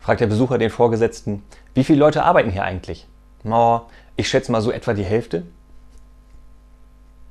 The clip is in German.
fragt der Besucher den Vorgesetzten, wie viele Leute arbeiten hier eigentlich? Oh, ich schätze mal so etwa die Hälfte.